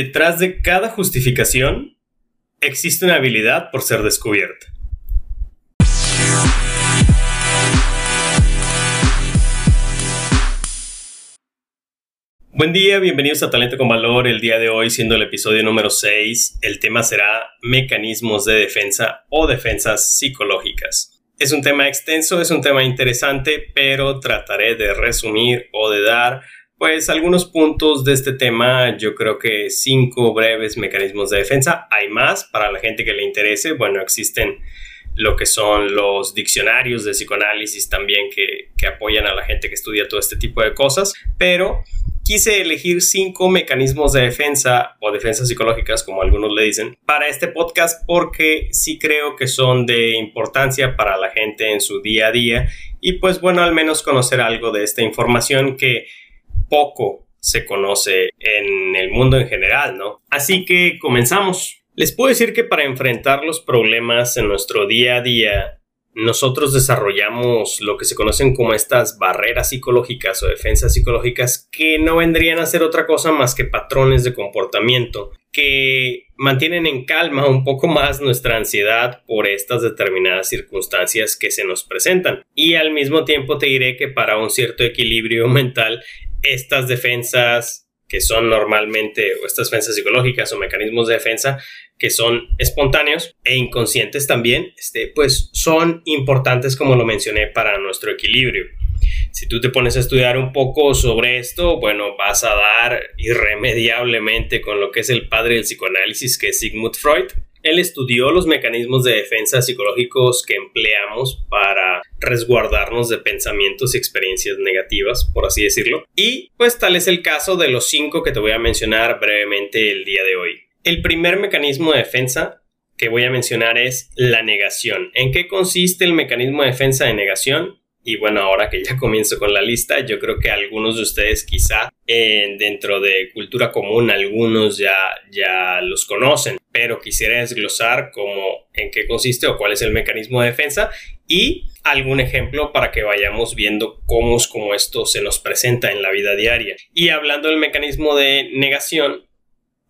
Detrás de cada justificación existe una habilidad por ser descubierta. Buen día, bienvenidos a Talento con Valor. El día de hoy, siendo el episodio número 6, el tema será mecanismos de defensa o defensas psicológicas. Es un tema extenso, es un tema interesante, pero trataré de resumir o de dar pues algunos puntos de este tema, yo creo que cinco breves mecanismos de defensa. Hay más para la gente que le interese. Bueno, existen lo que son los diccionarios de psicoanálisis también que, que apoyan a la gente que estudia todo este tipo de cosas, pero quise elegir cinco mecanismos de defensa o defensas psicológicas, como algunos le dicen, para este podcast porque sí creo que son de importancia para la gente en su día a día y pues bueno, al menos conocer algo de esta información que poco se conoce en el mundo en general, ¿no? Así que comenzamos. Les puedo decir que para enfrentar los problemas en nuestro día a día, nosotros desarrollamos lo que se conocen como estas barreras psicológicas o defensas psicológicas que no vendrían a ser otra cosa más que patrones de comportamiento que mantienen en calma un poco más nuestra ansiedad por estas determinadas circunstancias que se nos presentan. Y al mismo tiempo te diré que para un cierto equilibrio mental estas defensas que son normalmente, o estas defensas psicológicas o mecanismos de defensa que son espontáneos e inconscientes también, este, pues son importantes como lo mencioné para nuestro equilibrio. Si tú te pones a estudiar un poco sobre esto, bueno, vas a dar irremediablemente con lo que es el padre del psicoanálisis, que es Sigmund Freud, él estudió los mecanismos de defensa psicológicos que empleamos para resguardarnos de pensamientos y experiencias negativas, por así decirlo. Y pues tal es el caso de los cinco que te voy a mencionar brevemente el día de hoy. El primer mecanismo de defensa que voy a mencionar es la negación. ¿En qué consiste el mecanismo de defensa de negación? Y bueno, ahora que ya comienzo con la lista, yo creo que algunos de ustedes quizá eh, dentro de cultura común, algunos ya, ya los conocen, pero quisiera desglosar cómo, en qué consiste o cuál es el mecanismo de defensa y algún ejemplo para que vayamos viendo cómo es como esto se nos presenta en la vida diaria. Y hablando del mecanismo de negación,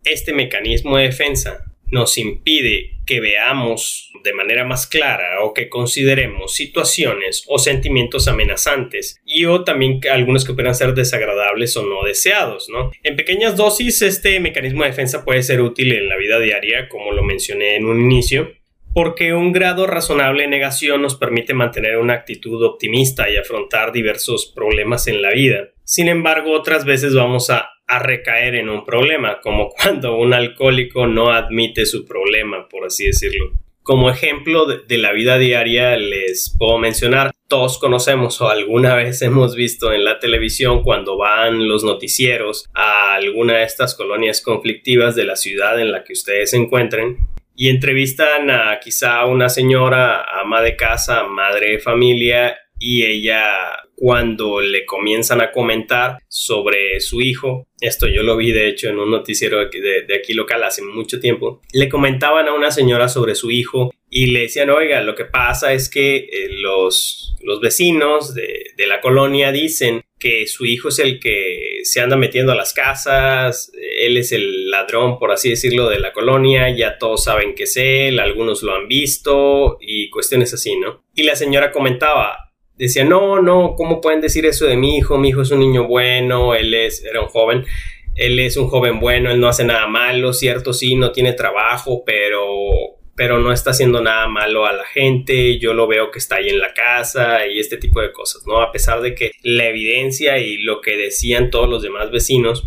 este mecanismo de defensa nos impide que veamos de manera más clara o que consideremos situaciones o sentimientos amenazantes y o también algunos que puedan ser desagradables o no deseados, ¿no? En pequeñas dosis este mecanismo de defensa puede ser útil en la vida diaria, como lo mencioné en un inicio, porque un grado razonable de negación nos permite mantener una actitud optimista y afrontar diversos problemas en la vida. Sin embargo, otras veces vamos a a recaer en un problema, como cuando un alcohólico no admite su problema, por así decirlo. Como ejemplo de, la vida diaria les puedo mencionar, todos conocemos o alguna vez hemos visto en la televisión cuando van los noticieros a alguna de estas colonias conflictivas de la ciudad en la que ustedes se encuentren y entrevistan a quizá una señora, ama de casa, madre de familia y ella cuando le comienzan a comentar sobre su hijo, esto yo lo vi de hecho en un noticiero de, aquí local hace mucho tiempo, le comentaban a una señora sobre su hijo y le decían, oiga, lo que pasa es que eh, los, los vecinos de, de la colonia dicen que su hijo es el que se anda metiendo a las casas, él es el ladrón, por así decirlo, de la colonia, ya todos saben que es él, algunos lo han visto y cuestiones así, ¿no? Y la señora comentaba, decía, no, no, ¿cómo pueden decir eso de mi hijo? Mi hijo es un niño bueno, él es, era un joven, él es un joven bueno, él no hace nada malo, cierto, sí, no tiene trabajo, pero pero no está haciendo nada malo a la gente, yo lo veo que está ahí en la casa y este tipo de cosas, ¿no? A pesar de que la evidencia y lo que decían todos los demás vecinos,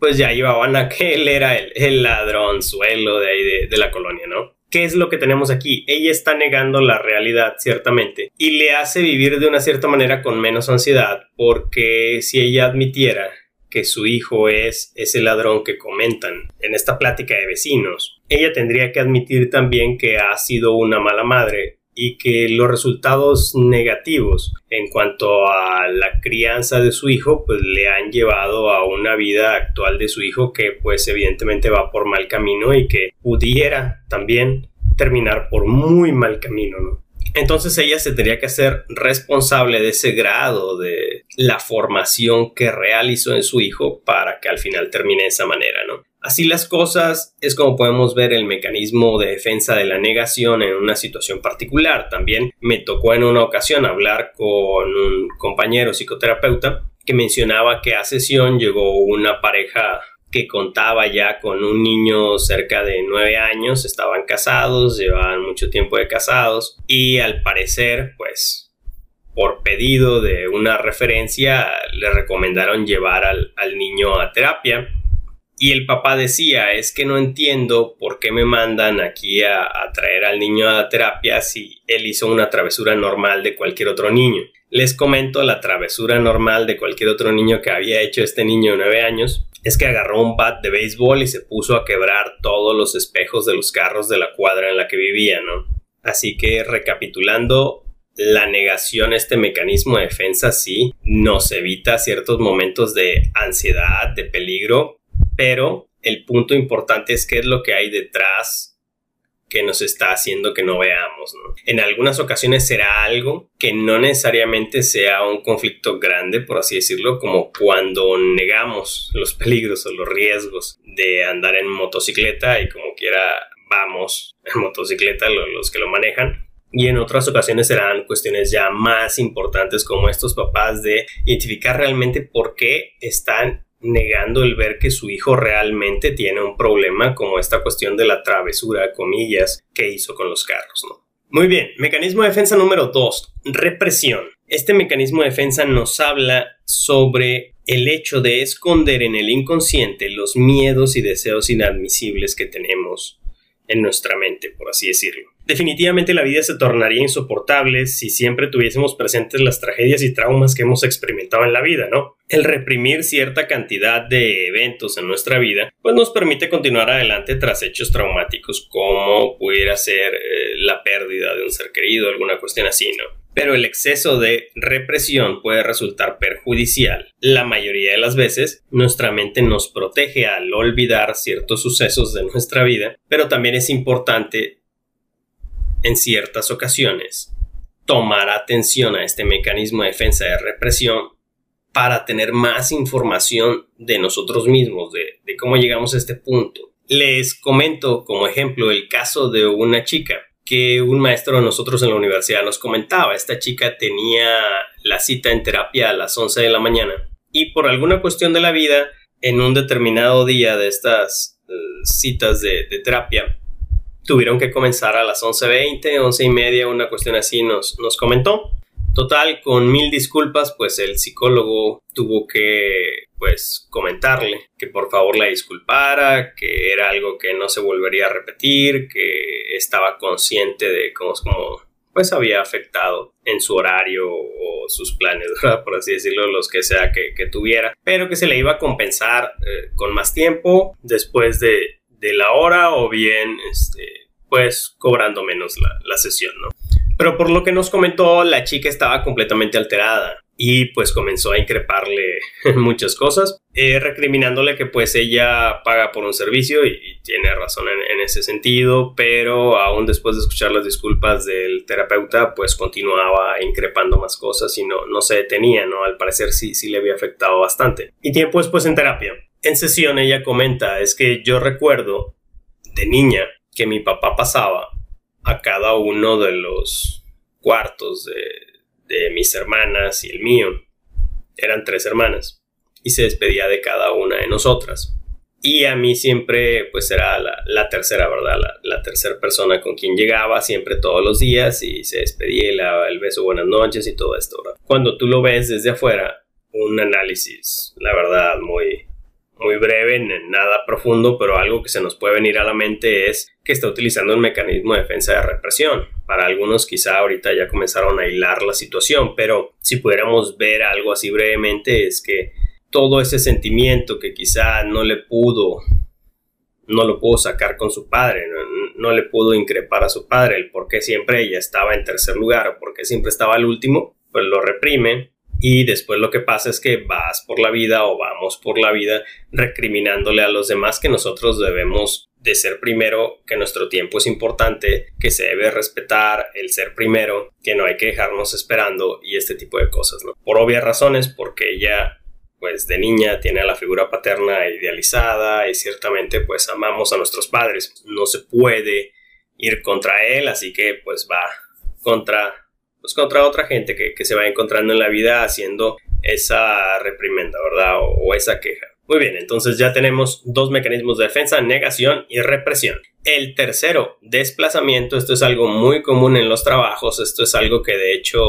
pues ya llevaban a que él era el, el ladronzuelo de ahí de, de la colonia, ¿no? ¿Qué es lo que tenemos aquí? Ella está negando la realidad, ciertamente, y le hace vivir de una cierta manera con menos ansiedad, porque si ella admitiera que su hijo es ese ladrón que comentan en esta plática de vecinos, ella tendría que admitir también que ha sido una mala madre y que los resultados negativos en cuanto a la crianza de su hijo pues le han llevado a una vida actual de su hijo que pues evidentemente va por mal camino y que pudiera también terminar por muy mal camino, ¿no? Entonces ella se tendría que hacer responsable de ese grado de la formación que realizó en su hijo para que al final termine de esa manera, ¿no? Así las cosas es como podemos ver el mecanismo de defensa de la negación en una situación particular. También me tocó en una ocasión hablar con un compañero psicoterapeuta que mencionaba que a sesión llegó una pareja que contaba ya con un niño cerca de nueve años, estaban casados, llevaban mucho tiempo de casados y al parecer pues por pedido de una referencia le recomendaron llevar al, niño a terapia y el papá decía, es que no entiendo por qué me mandan aquí a, a, traer al niño a terapia si él hizo una travesura normal de cualquier otro niño. Les comento la travesura normal de cualquier otro niño que había hecho este niño de 9 años. Es que agarró un bat de béisbol y se puso a quebrar todos los espejos de los carros de la cuadra en la que vivía, ¿no? Así que recapitulando, la negación, este mecanismo de defensa sí nos evita ciertos momentos de ansiedad, de peligro, pero el punto importante es qué es lo que hay detrás que nos está haciendo que no veamos. En algunas ocasiones será algo que no necesariamente sea un conflicto grande, por así decirlo, como cuando negamos los peligros o los riesgos de andar en motocicleta y como quiera vamos en motocicleta los que lo manejan. Y en otras ocasiones serán cuestiones ya más importantes como estos papás de identificar realmente por qué están negando el ver que su hijo realmente tiene un problema como esta cuestión de la travesura, comillas, que hizo con los carros, ¿no? Muy bien, mecanismo de defensa número 2, represión. Este mecanismo de defensa nos habla sobre el hecho de esconder en el inconsciente los miedos y deseos inadmisibles que tenemos en nuestra mente, por así decirlo. Definitivamente la vida se tornaría insoportable si siempre tuviésemos presentes las tragedias y traumas que hemos experimentado en la vida, ¿no? El reprimir cierta cantidad de eventos en nuestra vida, pues nos permite continuar adelante tras hechos traumáticos como pudiera ser eh, la pérdida de un ser querido, alguna cuestión así, ¿no? Pero el exceso de represión puede resultar perjudicial. La mayoría de las veces, nuestra mente nos protege al olvidar ciertos sucesos de nuestra vida, pero también es importante en ciertas ocasiones, tomar atención a este mecanismo de defensa de represión para tener más información de nosotros mismos, de, cómo llegamos a este punto. Les comento como ejemplo el caso de una chica que un maestro de nosotros en la universidad nos comentaba. Esta chica tenía la cita en terapia a las 11 de la mañana y por alguna cuestión de la vida, en un determinado día de estas eh, citas de terapia, tuvieron que comenzar a las 11.20, 11 y media, una cuestión así nos, nos comentó. Total, con mil disculpas, pues el psicólogo tuvo que, pues, comentarle que por favor la disculpara, que era algo que no se volvería a repetir, que estaba consciente de cómo, cómo pues había afectado en su horario o sus planes, por así decirlo, los que sea que, tuviera, pero que se le iba a compensar eh, con más tiempo después de, de la hora o bien, este, pues, cobrando menos la, sesión, ¿no? Pero por lo que nos comentó, la chica estaba completamente alterada y pues comenzó a increparle muchas cosas, eh, recriminándole que pues ella paga por un servicio y, tiene razón en, ese sentido, pero aún después de escuchar las disculpas del terapeuta, pues continuaba increpando más cosas y no, no se detenía, ¿no? Al parecer sí, sí le había afectado bastante. Y tiempo después en terapia, en sesión ella comenta, es que yo recuerdo de niña que mi papá pasaba a cada uno de los cuartos de, mis hermanas y el mío. Eran tres hermanas. Y se despedía de cada una de nosotras. Y a mí siempre, pues era la, tercera, ¿verdad? La, tercera persona con quien llegaba siempre todos los días y se despedía y el beso buenas noches y todo esto, Cuando tú lo ves desde afuera, un análisis, la verdad, muy, muy breve, nada profundo, pero algo que se nos puede venir a la mente es que está utilizando un mecanismo de defensa de represión. Para algunos quizá ahorita ya comenzaron a hilar la situación, pero si pudiéramos ver algo así brevemente es que todo ese sentimiento que quizá no le pudo no lo pudo sacar con su padre, no, le pudo increpar a su padre el por qué siempre ella estaba en tercer lugar o por qué siempre estaba al último, pues lo reprime y después lo que pasa es que vas por la vida o vamos por la vida recriminándole a los demás que nosotros debemos de ser primero, que nuestro tiempo es importante, que se debe respetar el ser primero, que no hay que dejarnos esperando y este tipo de cosas, ¿no? Por obvias razones, porque ella pues de niña tiene a la figura paterna idealizada y ciertamente pues amamos a nuestros padres. No se puede ir contra él, así que pues va contra, pues contra otra gente que, se va encontrando en la vida haciendo esa reprimenda, ¿verdad? o esa queja. Muy bien, entonces ya tenemos dos mecanismos de defensa, negación y represión. El tercero, desplazamiento. Esto es algo muy común en los trabajos. Esto es algo que de hecho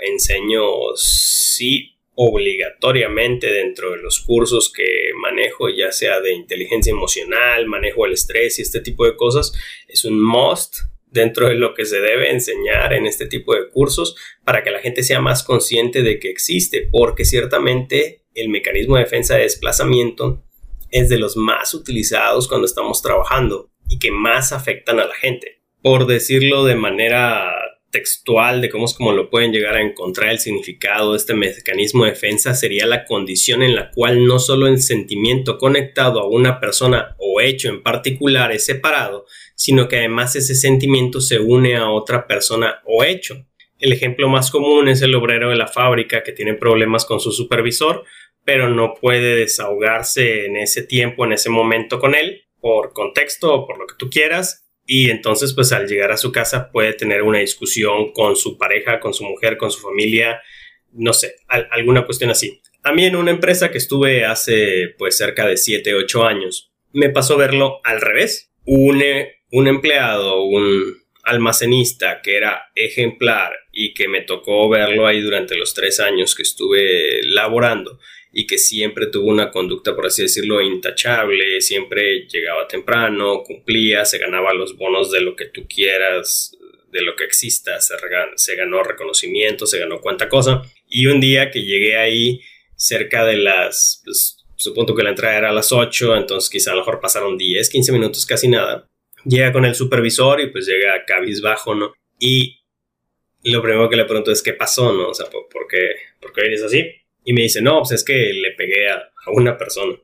enseño sí obligatoriamente dentro de los cursos que manejo, ya sea de inteligencia emocional, manejo el estrés y este tipo de cosas. Es un must dentro de lo que se debe enseñar en este tipo de cursos para que la gente sea más consciente de que existe, porque ciertamente el mecanismo de defensa de desplazamiento es de los más utilizados cuando estamos trabajando y que más afectan a la gente. Por decirlo de manera textual de cómo es como lo pueden llegar a encontrar el significado de este mecanismo de defensa sería la condición en la cual no solo el sentimiento conectado a una persona o hecho en particular es separado, sino que además ese sentimiento se une a otra persona o hecho. El ejemplo más común es el obrero de la fábrica que tiene problemas con su supervisor pero no puede desahogarse en ese tiempo, en ese momento con él, por contexto o por lo que tú quieras. Y entonces, pues al llegar a su casa puede tener una discusión con su pareja, con su mujer, con su familia, no sé, alguna cuestión así. A mí en una empresa que estuve hace pues cerca de 7, 8 años, me pasó verlo al revés. Un, un empleado, un almacenista que era ejemplar y que me tocó verlo ahí durante los tres años que estuve laborando, y que siempre tuvo una conducta, por así decirlo, intachable, siempre llegaba temprano, cumplía, se ganaba los bonos de lo que tú quieras, de lo que exista, se, ganó reconocimiento, se ganó cuánta cosa. Y un día que llegué ahí cerca de las, pues, supongo que la entrada era a las 8, entonces quizá a lo mejor pasaron 10, 15 minutos, casi nada. Llega con el supervisor y pues llega cabizbajo, ¿no? Y lo primero que le pregunto es qué pasó, ¿no? O sea, ¿por, qué, por qué eres así? Y me dice, no, pues es que le pegué a, una persona,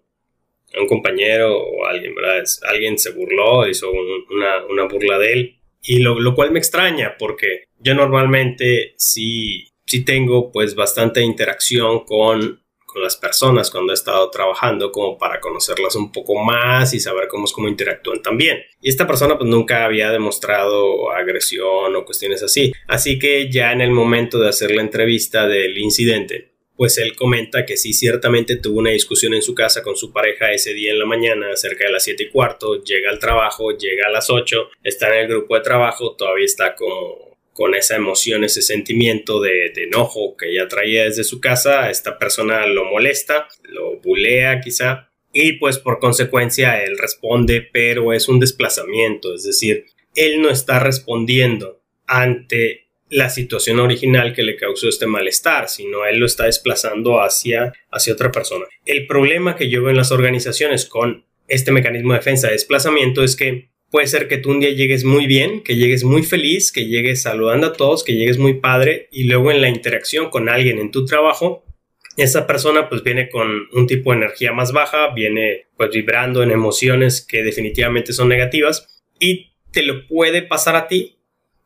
a un compañero o a alguien, ¿verdad? alguien se burló, hizo una, burla de él. Y lo, cual me extraña porque yo normalmente sí, sí tengo pues bastante interacción con, con las personas cuando he estado trabajando como para conocerlas un poco más y saber cómo es cómo interactúan también. Y esta persona pues nunca había demostrado agresión o cuestiones así. Así que ya en el momento de hacer la entrevista del incidente, pues él comenta que sí, ciertamente tuvo una discusión en su casa con su pareja ese día en la mañana, cerca de las 7 y cuarto, llega al trabajo, llega a las 8, está en el grupo de trabajo, todavía está como con esa emoción, ese sentimiento de, enojo que ya traía desde su casa, esta persona lo molesta, lo bulea quizá, y pues por consecuencia él responde, pero es un desplazamiento, es decir, él no está respondiendo ante la situación original que le causó este malestar, sino él lo está desplazando hacia, hacia otra persona. El problema que yo veo en las organizaciones con este mecanismo de defensa de desplazamiento es que puede ser que tú un día llegues muy bien, que llegues muy feliz, que llegues saludando a todos, que llegues muy padre y luego en la interacción con alguien en tu trabajo, esa persona pues viene con un tipo de energía más baja, viene pues vibrando en emociones que definitivamente son negativas y te lo puede pasar a ti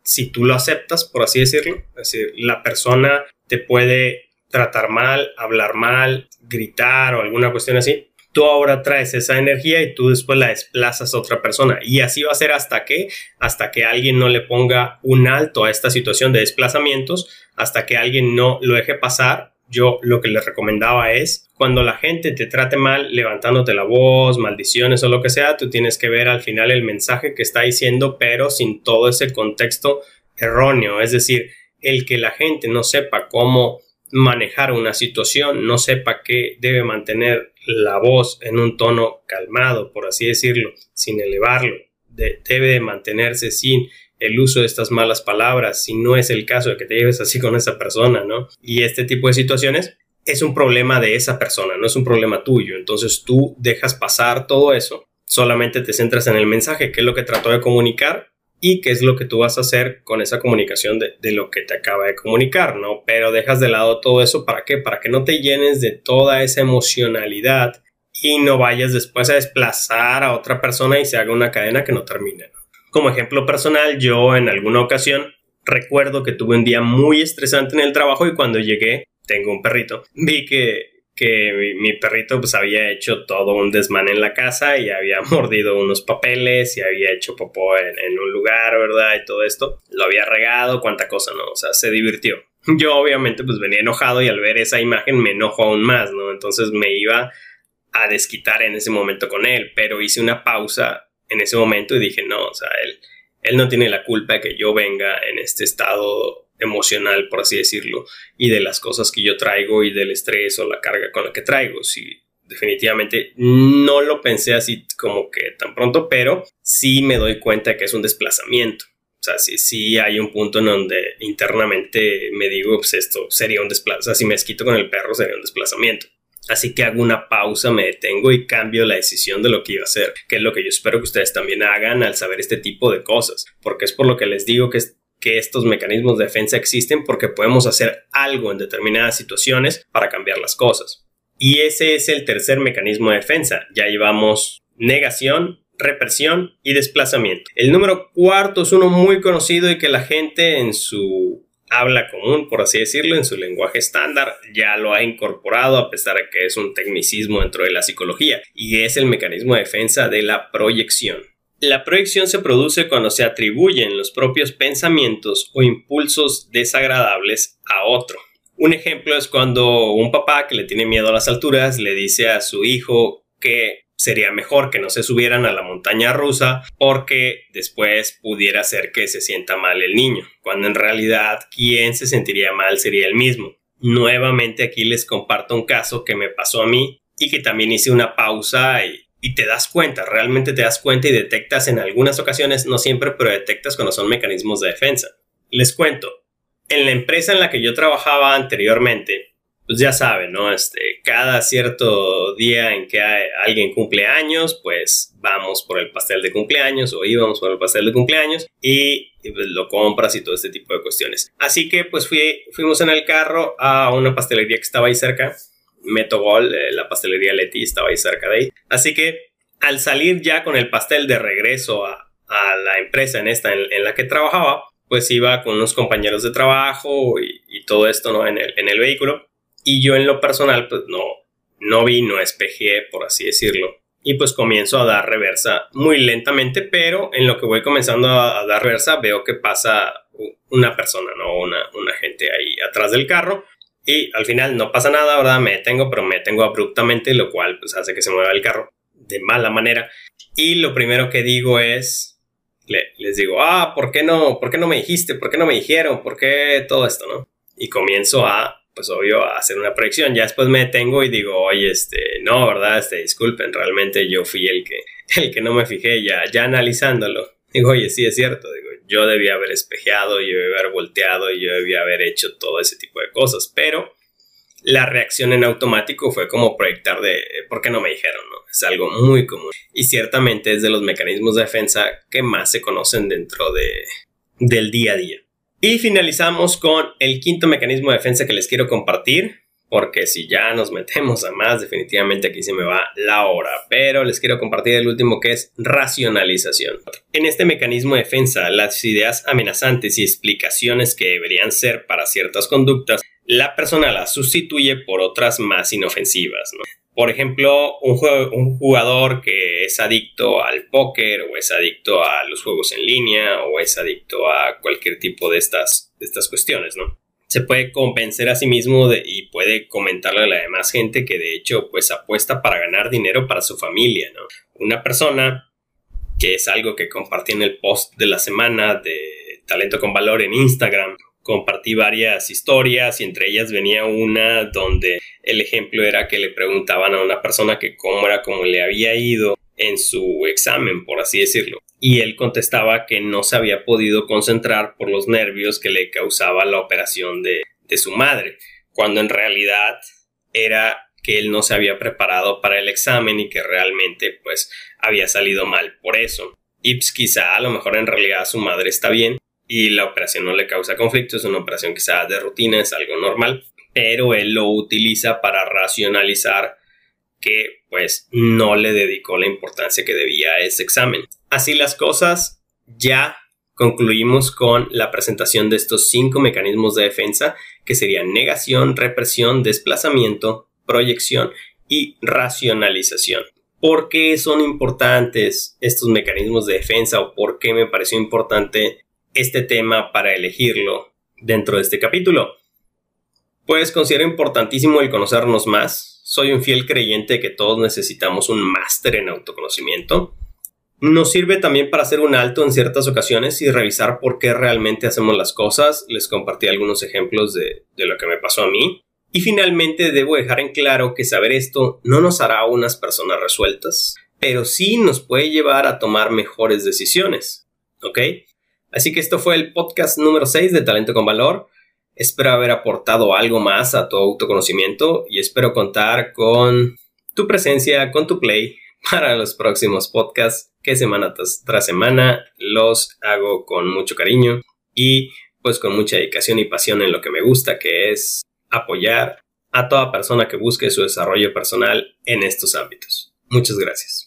si tú lo aceptas, por así decirlo. Es decir, la persona te puede tratar mal, hablar mal, gritar o alguna cuestión así. Tú ahora traes esa energía y tú después la desplazas a otra persona. Y así va a ser hasta que, hasta que alguien no le ponga un alto a esta situación de desplazamientos, hasta que alguien no lo deje pasar yo lo que les recomendaba es cuando la gente te trate mal levantándote la voz, maldiciones o lo que sea, tú tienes que ver al final el mensaje que está diciendo, pero sin todo ese contexto erróneo. Es decir, el que la gente no sepa cómo manejar una situación, no sepa que debe mantener la voz en un tono calmado, por así decirlo, sin elevarlo, debe de mantenerse sin el uso de estas malas palabras, si no es el caso de que te lleves así con esa persona, ¿no? Y este tipo de situaciones es un problema de esa persona, no es un problema tuyo. Entonces tú dejas pasar todo eso, solamente te centras en el mensaje, qué es lo que trató de comunicar y qué es lo que tú vas a hacer con esa comunicación de, de, lo que te acaba de comunicar, ¿no? Pero dejas de lado todo eso, ¿para qué? Para que no te llenes de toda esa emocionalidad y no vayas después a desplazar a otra persona y se haga una cadena que no termine. Como ejemplo personal, yo en alguna ocasión recuerdo que tuve un día muy estresante en el trabajo y cuando llegué, tengo un perrito, vi que, que mi, perrito pues había hecho todo un desmán en la casa y había mordido unos papeles y había hecho popó en, un lugar, ¿verdad? Y todo esto. Lo había regado, cuánta cosa, ¿no? O sea, se divirtió. Yo obviamente pues venía enojado y al ver esa imagen me enojo aún más, ¿no? Entonces me iba a desquitar en ese momento con él, pero hice una pausa en ese momento y dije, no, o sea, él, él no tiene la culpa de que yo venga en este estado emocional, por así decirlo, y de las cosas que yo traigo y del estrés o la carga con la que traigo. Sí, definitivamente no lo pensé así como que tan pronto, pero sí me doy cuenta que es un desplazamiento. O sea, sí, sí hay un punto en donde internamente me digo, pues esto sería un desplazamiento. O sea, si me esquito con el perro sería un desplazamiento. Así que hago una pausa, me detengo y cambio la decisión de lo que iba a hacer, que es lo que yo espero que ustedes también hagan al saber este tipo de cosas, porque es por lo que les digo que que estos mecanismos de defensa existen porque podemos hacer algo en determinadas situaciones para cambiar las cosas. Y ese es el tercer mecanismo de defensa. Ya llevamos negación, represión y desplazamiento. El número cuarto es uno muy conocido y que la gente en su habla común, por así decirlo, en su lenguaje estándar, ya lo ha incorporado a pesar de que es un tecnicismo dentro de la psicología y es el mecanismo de defensa de la proyección. La proyección se produce cuando se atribuyen los propios pensamientos o impulsos desagradables a otro. Un ejemplo es cuando un papá que le tiene miedo a las alturas le dice a su hijo que sería mejor que no se subieran a la montaña rusa porque después pudiera ser que se sienta mal el niño, cuando en realidad quien se sentiría mal sería el mismo. Nuevamente aquí les comparto un caso que me pasó a mí y que también hice una pausa y y te das cuenta, realmente te das cuenta y detectas en algunas ocasiones, no siempre, pero detectas cuando son mecanismos de defensa. Les cuento, en la empresa en la que yo trabajaba anteriormente, pues ya saben, ¿no? Este, cada cierto día en que alguien cumple años, pues vamos por el pastel de cumpleaños o íbamos por el pastel de cumpleaños y, pues, lo compras y todo este tipo de cuestiones. Así que pues fui, fuimos en el carro a una pastelería que estaba ahí cerca Metogol, eh, la pastelería Leti estaba ahí cerca de ahí. Así que al salir ya con el pastel de regreso a, la empresa en esta en, la que trabajaba, pues iba con unos compañeros de trabajo y, todo esto ¿no? en, el, vehículo. Y yo en lo personal, pues no, no vi, no espejé, por así decirlo. Y pues comienzo a dar reversa muy lentamente, pero en lo que voy comenzando a, dar reversa veo que pasa una persona, ¿no? Una gente ahí atrás del carro y al final no pasa nada, ¿verdad? Me detengo, pero me detengo abruptamente, lo cual pues, hace que se mueva el carro de mala manera. Y lo primero que digo es, les digo, ah, ¿por qué no? ¿Por qué no me dijiste? ¿Por qué no me dijeron? ¿Por qué todo esto, no? Y comienzo a, pues obvio, a hacer una proyección. Ya después me detengo y digo, oye, este, no, ¿verdad? Este, disculpen, realmente yo fui el que, el que no me fijé ya, ya analizándolo. Digo, oye, sí es cierto, digo, yo debía haber espejeado, yo debía haber volteado, yo debía haber hecho todo ese tipo de cosas, pero la reacción en automático fue como proyectar de ¿por qué no me dijeron? No? Es algo muy común y ciertamente es de los mecanismos de defensa que más se conocen dentro de, del día a día. Y finalizamos con el quinto mecanismo de defensa que les quiero compartir, porque si ya nos metemos a más, definitivamente aquí se me va la hora. Pero les quiero compartir el último que es racionalización. En este mecanismo de defensa, las ideas amenazantes y explicaciones que deberían ser para ciertas conductas, la persona las sustituye por otras más inofensivas. Por ejemplo, un, un, jugador que es adicto al póker o es adicto a los juegos en línea o es adicto a cualquier tipo de estas, de estas cuestiones, ¿no? Se puede convencer a sí mismo y puede comentarle a la demás gente que de hecho pues apuesta para ganar dinero para su familia, ¿no? Una persona que es algo que compartí en el post de la semana de Talento con Valor en Instagram. Compartí varias historias y entre ellas venía una donde el ejemplo era que le preguntaban a una persona que cómo era como le había ido en su examen, por así decirlo y él contestaba que no se había podido concentrar por los nervios que le causaba la operación de, su madre, cuando en realidad era que él no se había preparado para el examen y que realmente pues había salido mal por eso. Y pues, quizá a lo mejor en realidad su madre está bien y la operación no le causa conflicto, es una operación quizá de rutina, es algo normal, pero él lo utiliza para racionalizar que pues no le dedicó la importancia que debía a ese examen. Así las cosas, ya concluimos con la presentación de estos cinco mecanismos de defensa que serían negación, represión, desplazamiento proyección y racionalización. ¿Por qué son importantes estos mecanismos de defensa o por qué me pareció importante este tema para elegirlo dentro de este capítulo? Pues considero importantísimo el conocernos más. Soy un fiel creyente que todos necesitamos un máster en autoconocimiento. Nos sirve también para hacer un alto en ciertas ocasiones y revisar por qué realmente hacemos las cosas. Les compartí algunos ejemplos de, de lo que me pasó a mí. Y finalmente debo dejar en claro que saber esto no nos hará unas personas resueltas, pero sí nos puede llevar a tomar mejores decisiones. ¿Ok? Así que esto fue el podcast número 6 de Talento con Valor. Espero haber aportado algo más a tu autoconocimiento y espero contar con tu presencia, con tu play para los próximos podcasts que semana tras, semana los hago con mucho cariño y pues con mucha dedicación y pasión en lo que me gusta, que es apoyar a toda persona que busque su desarrollo personal en estos ámbitos. Muchas gracias.